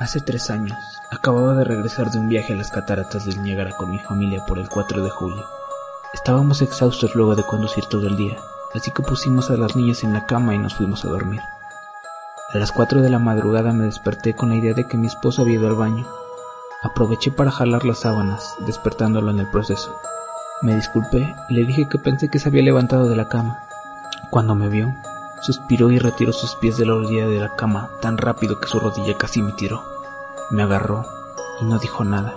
Hace tres años, acababa de regresar de un viaje a las cataratas del Niágara con mi familia por el 4 de julio. Estábamos exhaustos luego de conducir todo el día, así que pusimos a las niñas en la cama y nos fuimos a dormir. A las 4 de la madrugada me desperté con la idea de que mi esposo había ido al baño. Aproveché para jalar las sábanas, despertándolo en el proceso. Me disculpé y le dije que pensé que se había levantado de la cama. Cuando me vio, Suspiró y retiró sus pies de la orilla de la cama tan rápido que su rodilla casi me tiró. Me agarró y no dijo nada.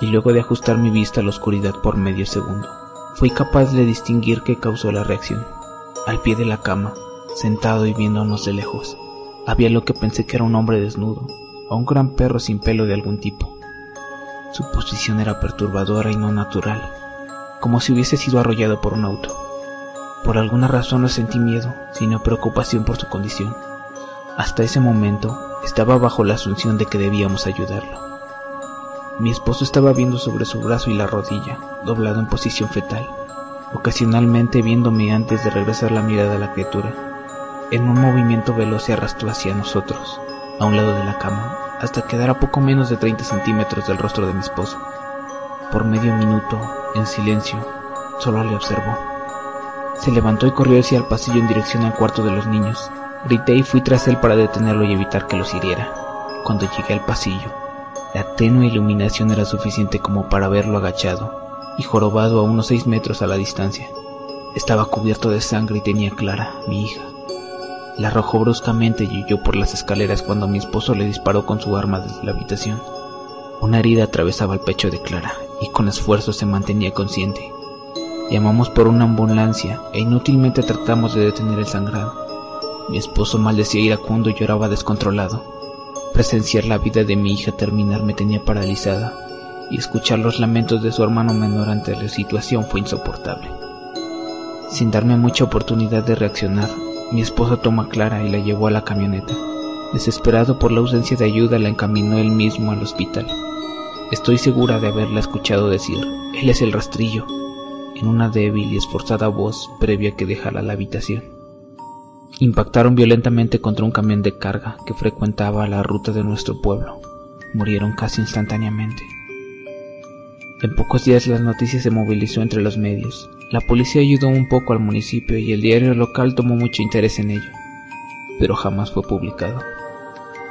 Y luego de ajustar mi vista a la oscuridad por medio segundo, fui capaz de distinguir qué causó la reacción. Al pie de la cama, sentado y viéndonos de lejos, había lo que pensé que era un hombre desnudo, o un gran perro sin pelo de algún tipo. Su posición era perturbadora y no natural, como si hubiese sido arrollado por un auto. Por alguna razón no sentí miedo, sino preocupación por su condición. Hasta ese momento estaba bajo la asunción de que debíamos ayudarlo. Mi esposo estaba viendo sobre su brazo y la rodilla, doblado en posición fetal, ocasionalmente viéndome antes de regresar la mirada a la criatura. En un movimiento veloz se arrastró hacia nosotros, a un lado de la cama, hasta quedar a poco menos de 30 centímetros del rostro de mi esposo. Por medio minuto, en silencio, solo le observó. Se levantó y corrió hacia el pasillo en dirección al cuarto de los niños. Grité y fui tras él para detenerlo y evitar que los hiriera. Cuando llegué al pasillo, la tenue iluminación era suficiente como para verlo agachado y jorobado a unos seis metros a la distancia. Estaba cubierto de sangre y tenía Clara, mi hija. La arrojó bruscamente y huyó por las escaleras cuando mi esposo le disparó con su arma desde la habitación. Una herida atravesaba el pecho de Clara y con esfuerzo se mantenía consciente. Llamamos por una ambulancia e inútilmente tratamos de detener el sangrado. Mi esposo maldecía iracundo y lloraba descontrolado. Presenciar la vida de mi hija terminar me tenía paralizada y escuchar los lamentos de su hermano menor ante la situación fue insoportable. Sin darme mucha oportunidad de reaccionar, mi esposo tomó a Clara y la llevó a la camioneta. Desesperado por la ausencia de ayuda, la encaminó él mismo al hospital. Estoy segura de haberla escuchado decir, él es el rastrillo, en una débil y esforzada voz previa que dejara la habitación. Impactaron violentamente contra un camión de carga que frecuentaba la ruta de nuestro pueblo. Murieron casi instantáneamente. En pocos días las noticias se movilizó entre los medios. La policía ayudó un poco al municipio y el diario local tomó mucho interés en ello, pero jamás fue publicado.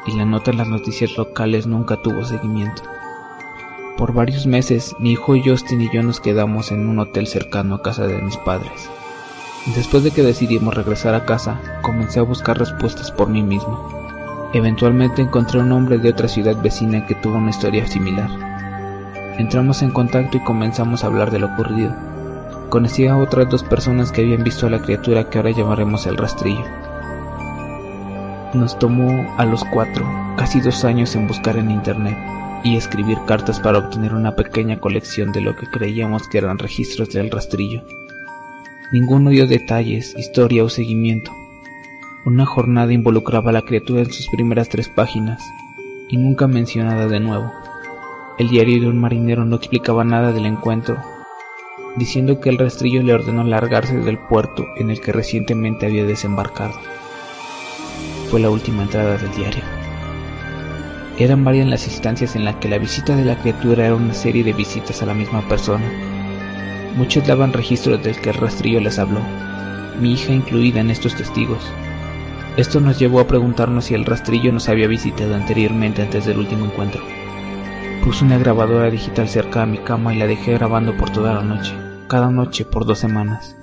Y la nota en las noticias locales nunca tuvo seguimiento. Por varios meses, mi hijo Justin y yo nos quedamos en un hotel cercano a casa de mis padres. Después de que decidimos regresar a casa, comencé a buscar respuestas por mí mismo. Eventualmente encontré un hombre de otra ciudad vecina que tuvo una historia similar. Entramos en contacto y comenzamos a hablar de lo ocurrido. Conocí a otras dos personas que habían visto a la criatura que ahora llamaremos el rastrillo. Nos tomó a los cuatro casi dos años en buscar en internet y escribir cartas para obtener una pequeña colección de lo que creíamos que eran registros del rastrillo. Ninguno dio detalles, historia o seguimiento. Una jornada involucraba a la criatura en sus primeras tres páginas y nunca mencionada de nuevo. El diario de un marinero no explicaba nada del encuentro, diciendo que el rastrillo le ordenó largarse del puerto en el que recientemente había desembarcado. Fue la última entrada del diario. Eran varias las instancias en las que la visita de la criatura era una serie de visitas a la misma persona. Muchos daban registro del que el rastrillo les habló, mi hija incluida en estos testigos. Esto nos llevó a preguntarnos si el rastrillo nos había visitado anteriormente antes del último encuentro. Puse una grabadora digital cerca de mi cama y la dejé grabando por toda la noche, cada noche por dos semanas.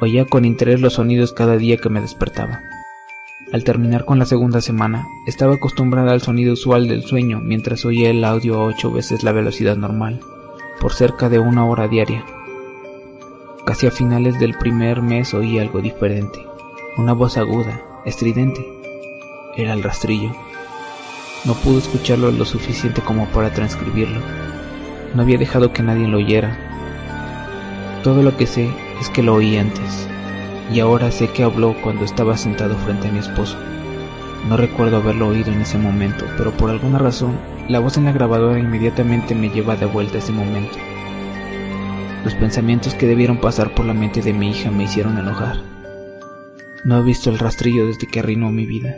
Oía con interés los sonidos cada día que me despertaba. Al terminar con la segunda semana, estaba acostumbrada al sonido usual del sueño mientras oía el audio a ocho veces la velocidad normal, por cerca de una hora diaria. Casi a finales del primer mes oí algo diferente, una voz aguda, estridente. Era el rastrillo. No pude escucharlo lo suficiente como para transcribirlo. No había dejado que nadie lo oyera. Todo lo que sé es que lo oí antes y ahora sé que habló cuando estaba sentado frente a mi esposo. No recuerdo haberlo oído en ese momento, pero por alguna razón, la voz en la grabadora inmediatamente me lleva de vuelta a ese momento. Los pensamientos que debieron pasar por la mente de mi hija me hicieron enojar. No he visto el rastrillo desde que arruinó mi vida.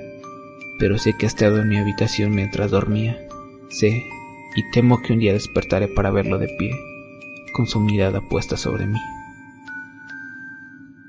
pero sé que ha estado en mi habitación mientras dormía. Sé y temo que un día despertaré para verlo de pie, con su mirada puesta sobre mí.